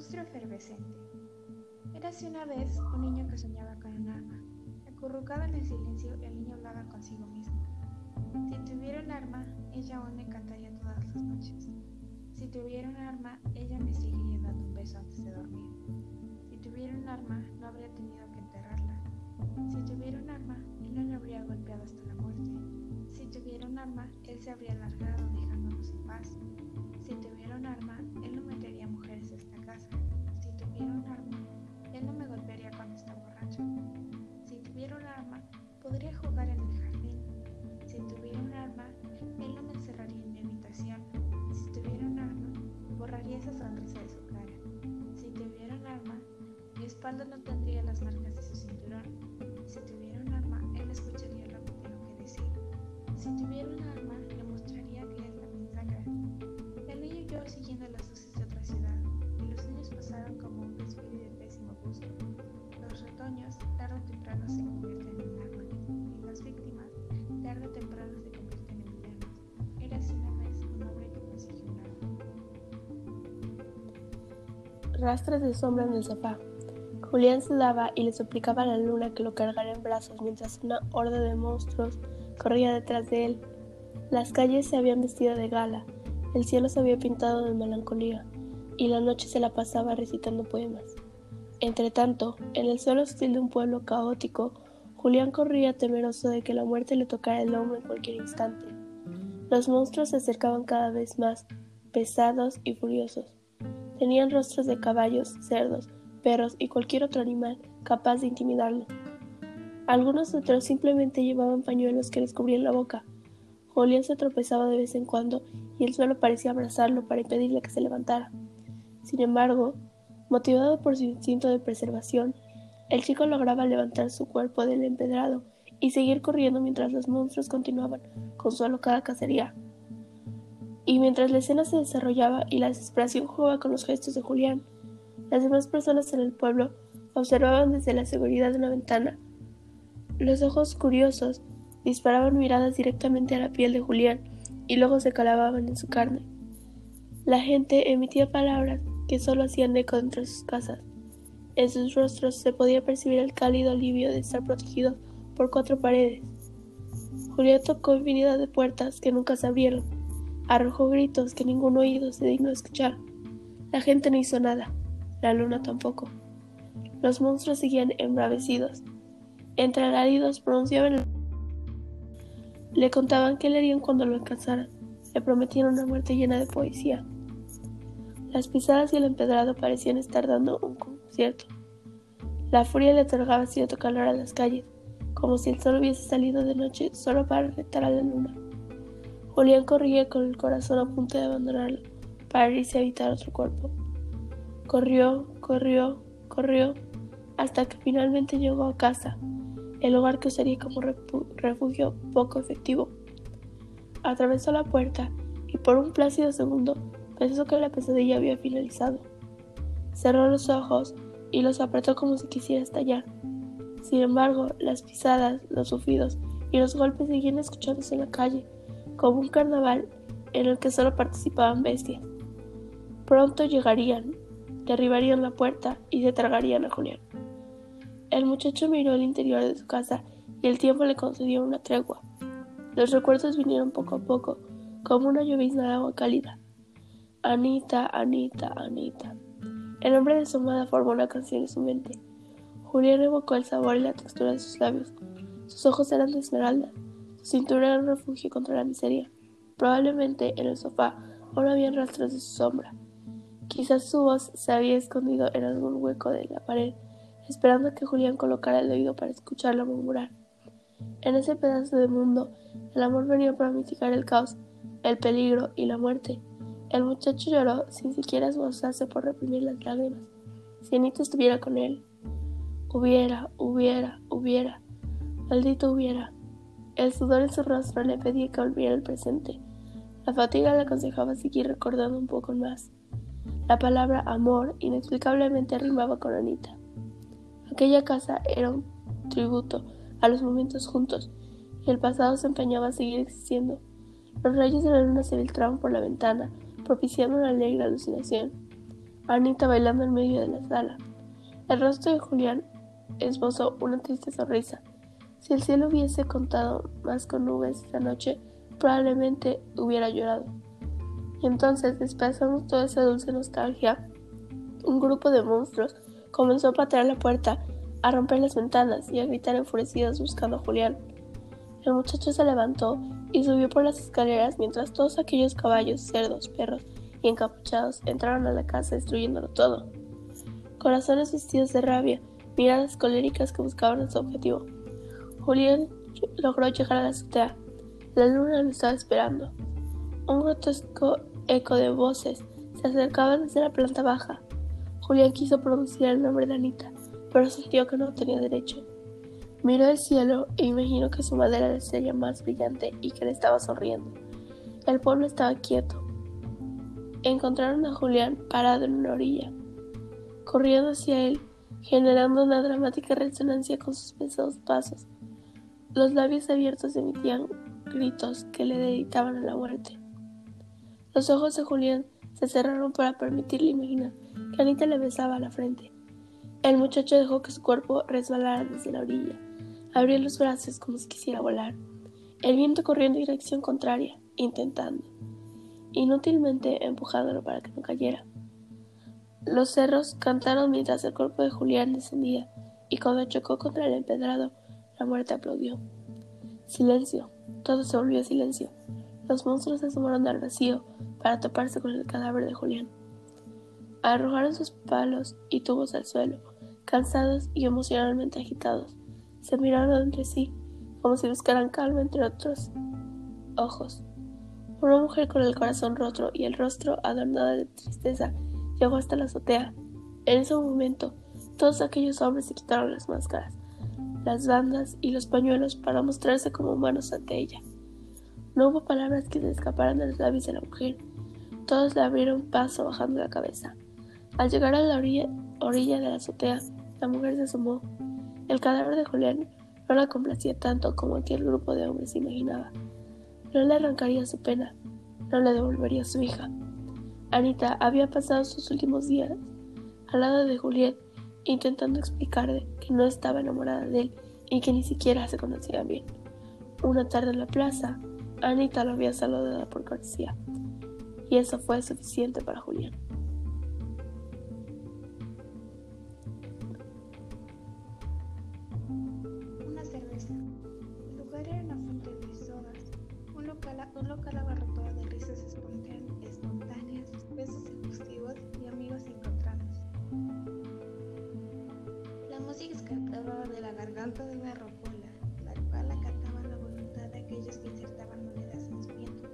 Monstruo efervescente. Érase una vez un niño que soñaba con un arma. Acurrucado en el silencio, el niño hablaba consigo mismo. Si tuviera un arma, ella aún me cantaría todas las noches. Si tuviera un arma, ella me seguiría dando un beso antes de dormir. Si tuviera un arma, no habría tenido que enterrarla. Si tuviera un arma, él no le habría golpeado hasta la muerte. Si tuviera un arma, él se habría largado dejándonos en paz. Si tuviera un arma, él no espalda no tendría las marcas de su cinturón. Si tuviera un arma, él escucharía lo tengo que decir. Si tuviera un arma, le mostraría que es la mensaje. El niño huyó siguiendo las luces de otra ciudad, y los niños pasaron como un desfile de pésimo gusto. Los retoños tarde o temprano se convierten en árboles, y las víctimas tarde o temprano se convierten en villanos. Era así una vez un hombre que consiguió un arma. Rastros de sombra en el sofá. Julián sudaba y le suplicaba a la luna que lo cargara en brazos mientras una horda de monstruos corría detrás de él. Las calles se habían vestido de gala, el cielo se había pintado de melancolía, y la noche se la pasaba recitando poemas. Entretanto, en el suelo hostil de un pueblo caótico, Julián corría temeroso de que la muerte le tocara el hombro en cualquier instante. Los monstruos se acercaban cada vez más, pesados y furiosos. Tenían rostros de caballos, cerdos, perros y cualquier otro animal capaz de intimidarlo. Algunos otros simplemente llevaban pañuelos que les cubrían la boca. Julián se tropezaba de vez en cuando y el suelo parecía abrazarlo para impedirle que se levantara. Sin embargo, motivado por su instinto de preservación, el chico lograba levantar su cuerpo del empedrado y seguir corriendo mientras los monstruos continuaban con su alocada cacería. Y mientras la escena se desarrollaba y la desesperación jugaba con los gestos de Julián, las demás personas en el pueblo observaban desde la seguridad de una ventana. Los ojos curiosos disparaban miradas directamente a la piel de Julián y luego se calababan en su carne. La gente emitía palabras que solo hacían eco dentro de sus casas. En sus rostros se podía percibir el cálido alivio de estar protegido por cuatro paredes. Julián tocó infinidad de puertas que nunca se abrieron. Arrojó gritos que ningún oído se dignó escuchar. La gente no hizo nada, la luna tampoco. Los monstruos seguían embravecidos. Entre alaridos pronunciaban el... Le contaban qué le harían cuando lo alcanzaran. Le prometían una muerte llena de poesía. Las pisadas y el empedrado parecían estar dando un concierto. La furia le otorgaba cierto calor a las calles, como si el sol hubiese salido de noche solo para retar a la luna. Julián corría con el corazón a punto de abandonarlo para irse a habitar otro cuerpo. Corrió, corrió, corrió, hasta que finalmente llegó a casa, el lugar que usaría como refugio poco efectivo. Atravesó la puerta y por un plácido segundo pensó que la pesadilla había finalizado. Cerró los ojos y los apretó como si quisiera estallar. Sin embargo, las pisadas, los sufridos y los golpes seguían escuchándose en la calle, como un carnaval en el que solo participaban bestias. Pronto llegarían, derribarían la puerta y se tragarían a Julián. El muchacho miró el interior de su casa y el tiempo le concedió una tregua. Los recuerdos vinieron poco a poco, como una llovizna de agua cálida. Anita, Anita, Anita. El nombre de su amada formó una canción en su mente. Julián evocó el sabor y la textura de sus labios. Sus ojos eran de esmeralda. Su cintura era un refugio contra la miseria. Probablemente en el sofá aún había rastros de su sombra. Quizás su voz se había escondido en algún hueco de la pared, esperando que Julián colocara el oído para escucharlo murmurar. En ese pedazo de mundo, el amor venía para mitigar el caos, el peligro y la muerte. El muchacho lloró sin siquiera esforzarse por reprimir las lágrimas. Si Anita estuviera con él. Hubiera, hubiera, hubiera. Maldito hubiera. El sudor en su rostro le pedía que volviera al presente. La fatiga le aconsejaba seguir recordando un poco más. La palabra amor inexplicablemente rimaba con Anita. Aquella casa era un tributo a los momentos juntos, y el pasado se empeñaba a seguir existiendo. Los rayos de la luna se filtraban por la ventana, propiciando una alegre alucinación. Anita bailando en medio de la sala. El rostro de Julián esbozó una triste sonrisa. Si el cielo hubiese contado más con nubes esa noche, probablemente hubiera llorado. Entonces, despedazando toda esa dulce nostalgia, un grupo de monstruos comenzó a patear la puerta, a romper las ventanas y a gritar enfurecidos buscando a Julián. El muchacho se levantó y subió por las escaleras mientras todos aquellos caballos, cerdos, perros y encapuchados entraron a la casa destruyéndolo todo. Corazones vestidos de rabia, miradas coléricas que buscaban su objetivo. Julián logró llegar a la azotea. La luna lo estaba esperando. Un grotesco eco de voces se acercaba desde la planta baja. Julián quiso pronunciar el nombre de Anita, pero sintió que no tenía derecho. Miró el cielo e imaginó que su madre era la estrella más brillante y que le estaba sonriendo. El pueblo estaba quieto. Encontraron a Julián parado en una orilla, corriendo hacia él, generando una dramática resonancia con sus pesados pasos. Los labios abiertos emitían gritos que le deditaban a la muerte. Los ojos de Julián se cerraron para permitirle imaginar que Anita le besaba la frente. El muchacho dejó que su cuerpo resbalara desde la orilla Abrió los brazos como si quisiera volar. El viento corrió en dirección contraria, intentando, inútilmente empujándolo para que no cayera. Los cerros cantaron mientras el cuerpo de Julián descendía, y cuando chocó contra el empedrado, la muerte aplaudió. Silencio, todo se volvió silencio. Los monstruos se asomaron al vacío para toparse con el cadáver de Julián. Arrojaron sus palos y tubos al suelo, cansados y emocionalmente agitados. Se miraron entre sí, como si buscaran calma entre otros ojos. Una mujer con el corazón roto y el rostro adornado de tristeza llegó hasta la azotea. En ese momento, todos aquellos hombres se quitaron las máscaras, las bandas y los pañuelos para mostrarse como humanos ante ella. No hubo palabras que se escaparan de los labios de la mujer. Todos le abrieron paso bajando la cabeza. Al llegar a la orilla, de la azotea, la mujer se asomó el cadáver de Julián no la complacía tanto como aquel grupo de hombres imaginaba. No le arrancaría su pena, no le devolvería su hija. Anita había pasado sus últimos días al lado de Julián, intentando explicarle que no estaba enamorada de él y que ni siquiera se conocían bien. Una tarde en la plaza, Anita lo había saludado por cortesía, y eso fue suficiente para Julián. un local abarrotado de risas espontáneas, besos efusivos y amigos encontrados. La música escapaba de la garganta de una rocola, aquellos que insertaban monedas en su viento.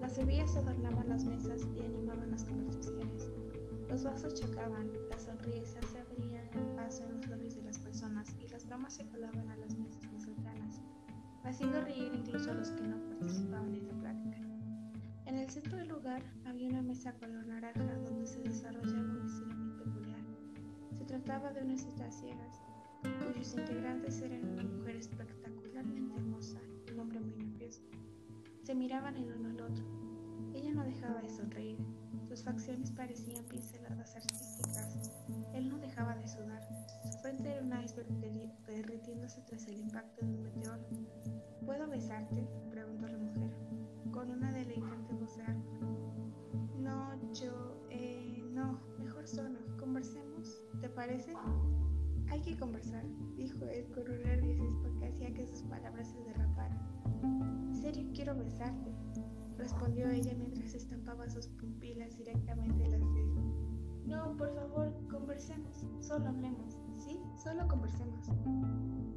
Las bebidas adornaban las mesas y animaban las conversaciones. Los vasos chocaban, las sonrisas se abrían en paso en los labios de las personas y las bromas se colaban a las mesas más cercanas, haciendo reír incluso a los que no participaban en la plática. En el centro del lugar había una mesa color naranja donde se desarrollaba un estilo muy peculiar. Se trataba de unas citas ciegas, cuyos integrantes eran una mujer espectacularmente hermosa y un hombre muy nervioso. Se miraban el uno al otro. Ella no dejaba de sonreír. Sus facciones parecían pinceladas artísticas. Él no dejaba de sudar. Su frente era un iceberg derritiéndose tras el impacto de un meteoro. ¿Puedo besarte? preguntó la mujer, con una deleitante voz de No, yo, eh, no, mejor solo, conversemos, ¿te parece? Hay que conversar, dijo él con un nerviosismo que hacía que sus palabras se derraparan. En serio, quiero besarte, respondió ella mientras estampaba sus pupilas directamente en las de él. No, por favor, conversemos, solo hablemos, ¿sí? Solo conversemos.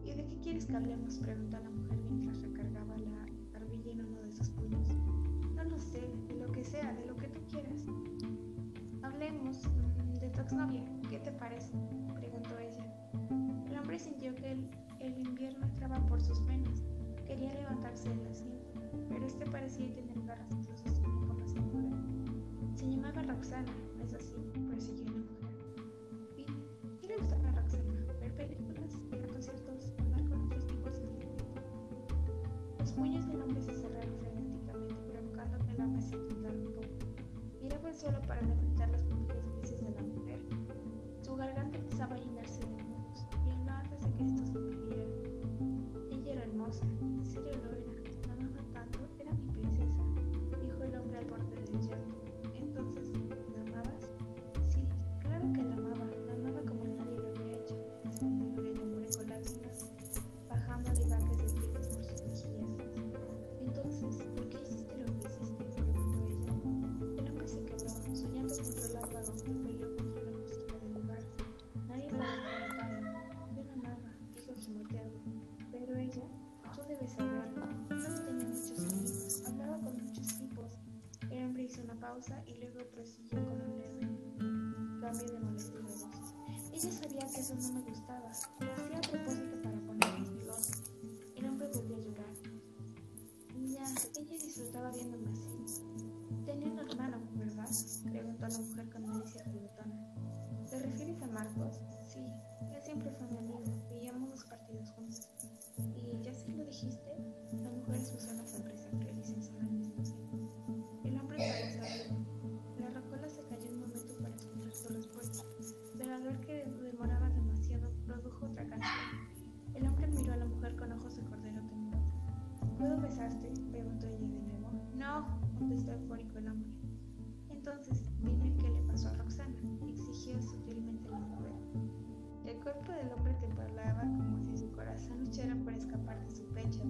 ¿Y de qué quieres que hablemos? preguntó la mujer mientras recargaba la barbilla en uno de sus puños. No lo sé, de lo que sea, de lo que tú quieras. Hablemos mm, de tu ¿qué te parece? preguntó ella sintió que el, invierno entraba por sus venas. Quería levantarse de la cima, pero este parecía tener garras en su sostiene la cintura. Se llamaba Roxana, ¿no es así? Persiguió la mujer. ¿Y qué le gustaba a Roxana? ¿Ver películas? ¿Ir a conciertos? ¿Andar con otros tipos de gente? Los muelles del hombre se cerraron frenéticamente, provocando que la mesa se un poco. Miraba al suelo para levantar las pupilas grises de la mujer. Su garganta empezaba a llenarse de y luego prosiguió con un leve cambio de molestia de voz. Ella sabía que eso no me gustaba. Lo hacía a propósito para ponerme celosa. El hombre volvió a llorar. Ya, ella disfrutaba viéndome así. Tenía un hermano, ¿verdad? Preguntó la mujer con malicia juguetona. ¿Te refieres a Marcos? Sí, él siempre fue mi amigo. Veíamos los partidos juntos. ¿Y ya se lo dijiste? La mujer una sonrisa feliz ¿Puedo besarte? preguntó ella de nuevo. No, contestó eufórico el hombre. Entonces, dime qué le pasó a Roxana, exigió sutilmente la mujer. El cuerpo del hombre temblaba como si su corazón luchara por escapar de su pecho.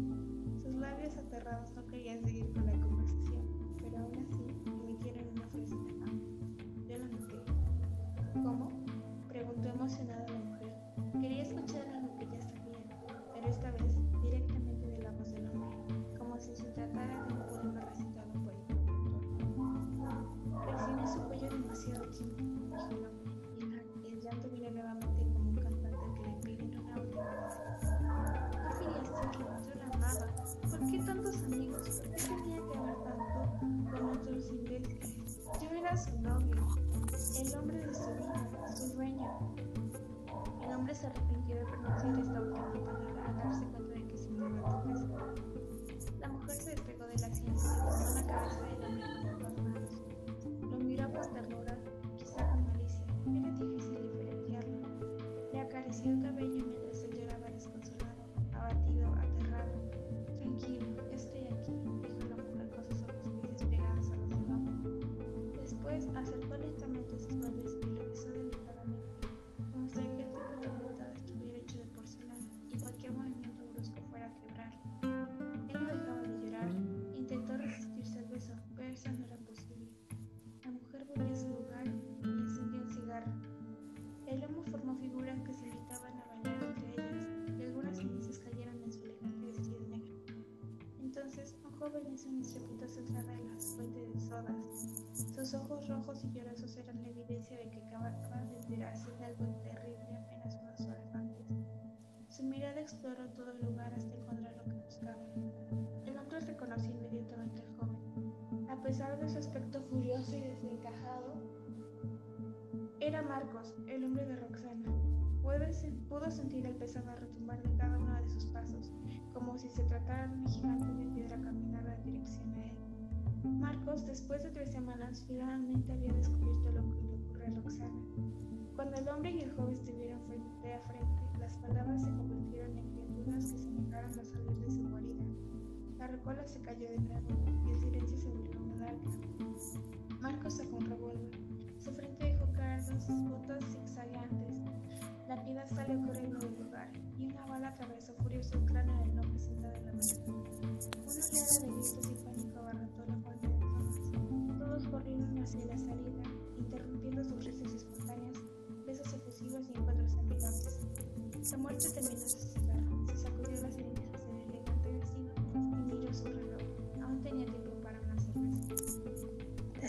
Era su novio, el hombre de su vida, su dueño. El hombre se arrepintió de pronunciar esta última palabra al darse cuenta de que se levantó pesado. La mujer se despegó del asiento y tomó la cabeza del hombre con las manos. Lo miró con ternura, quizá con malicia. Era difícil diferenciarlo. Le acarició el cabello mientras ojos rojos y llorosos eran la evidencia de que acababa de enterarse de algo terrible apenas unas horas antes. Su mirada exploró todo el lugar hasta encontrar lo que buscaba. El hombre reconoció inmediatamente al joven. A pesar de su aspecto furioso y desencajado, era Marcos, el hombre de Roxana. Pudo sentir el pesado retumbar de cada uno de sus pasos, como si se tratara de un gigante de piedra caminando en dirección a él. Marcos, después de tres semanas, finalmente había descubierto lo que le ocurrió a Roxana. Cuando el hombre y el joven estuvieron frente a frente, las palabras se convirtieron en criaturas que se negaron a salir de su guarida. La recola se cayó de nuevo y el silencio se volvió larga. Marcos sacó un. Su frente dejó caer dos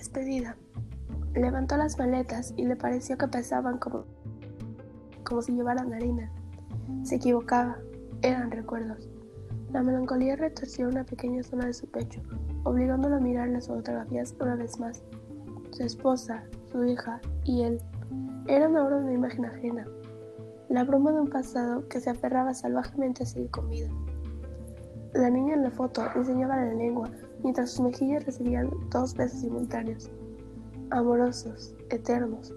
Despedida. Levantó las maletas y le pareció que pesaban como, como si llevaran harina. Se equivocaba, eran recuerdos. La melancolía retorció una pequeña zona de su pecho, obligándolo a mirar las fotografías una vez más. Su esposa, su hija y él eran ahora una imagen ajena, la bruma de un pasado que se aferraba salvajemente a seguir con vida. La niña en la foto enseñaba la lengua mientras sus mejillas recibían dos besos simultáneos, amorosos, eternos.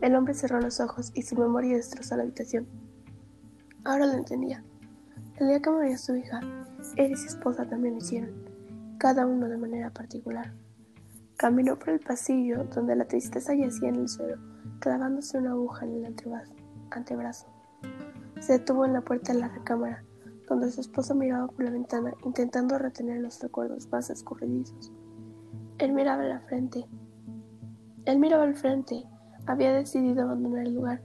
El hombre cerró los ojos y su memoria destrozó la habitación. Ahora lo entendía. El día que murió su hija, él y su esposa también lo hicieron, cada uno de manera particular. Caminó por el pasillo donde la tristeza yacía en el suelo, clavándose una aguja en el antebrazo. Se detuvo en la puerta de la recámara, donde su esposa miraba por la ventana, intentando retener los recuerdos más escurridizos. Él miraba la frente. Él miraba al frente. Había decidido abandonar el lugar.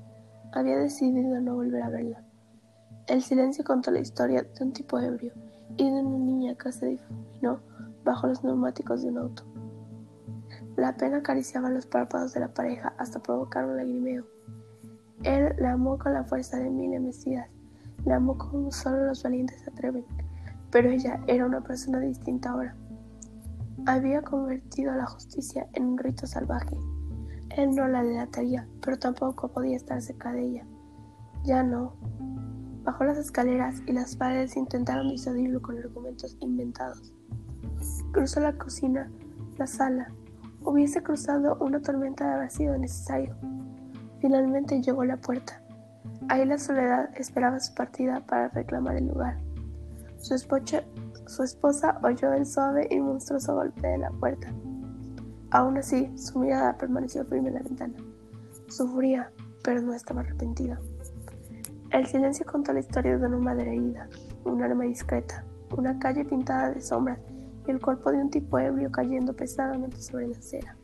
Había decidido no volver a verla. El silencio contó la historia de un tipo ebrio y de una niña que se difuminó bajo los neumáticos de un auto. La pena acariciaba los párpados de la pareja hasta provocar un lagrimeo. Él la amó con la fuerza de mil embestidas, como solo los valientes se atreven, pero ella era una persona distinta ahora. Había convertido la justicia en un rito salvaje. Él no la delataría, pero tampoco podía estar cerca de ella. Ya no. Bajó las escaleras y las paredes intentaron disuadirlo con argumentos inventados. Cruzó la cocina, la sala, Hubiese cruzado una tormenta de haber sido necesario. Finalmente llegó a la puerta. Ahí la soledad esperaba su partida para reclamar el lugar. Su, esposa oyó el suave y monstruoso golpe de la puerta. Aún así, su mirada permaneció firme en la ventana. Sufría, pero no estaba arrepentida. El silencio contó la historia de una madre herida, un arma discreta, una calle pintada de sombras el cuerpo de un tipo ebrio cayendo pesadamente sobre la acera.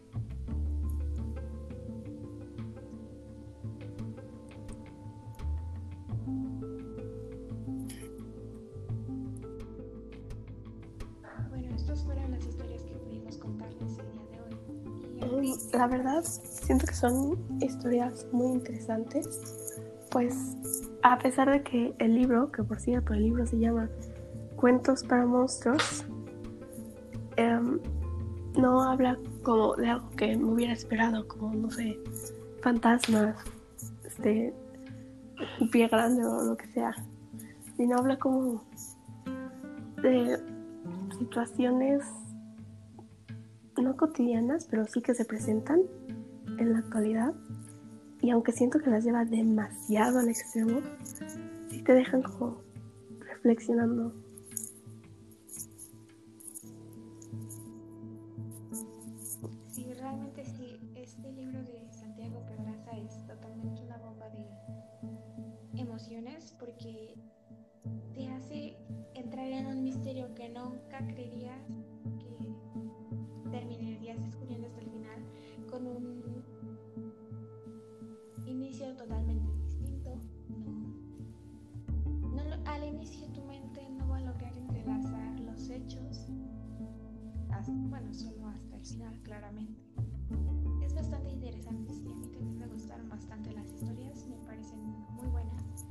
Siento que son historias muy interesantes, pues a pesar de que el libro, que por cierto el libro se llama Cuentos para monstruos, Em, no habla como de algo que me hubiera esperado, como, no sé, fantasmas, este, pie grande o lo que sea, sino habla como de situaciones no cotidianas, pero sí que se presentan en la actualidad. Y aunque siento que las lleva demasiado al extremo, sí te dejan como reflexionando porque te hace entrar en un misterio que nunca creerías al inicio tu mente no va a lograr entrelazar los hechos, bueno, solo hasta el final, claramente. Es bastante interesante, sí, a mí también me gustaron bastante las historias, me parecen muy buenas.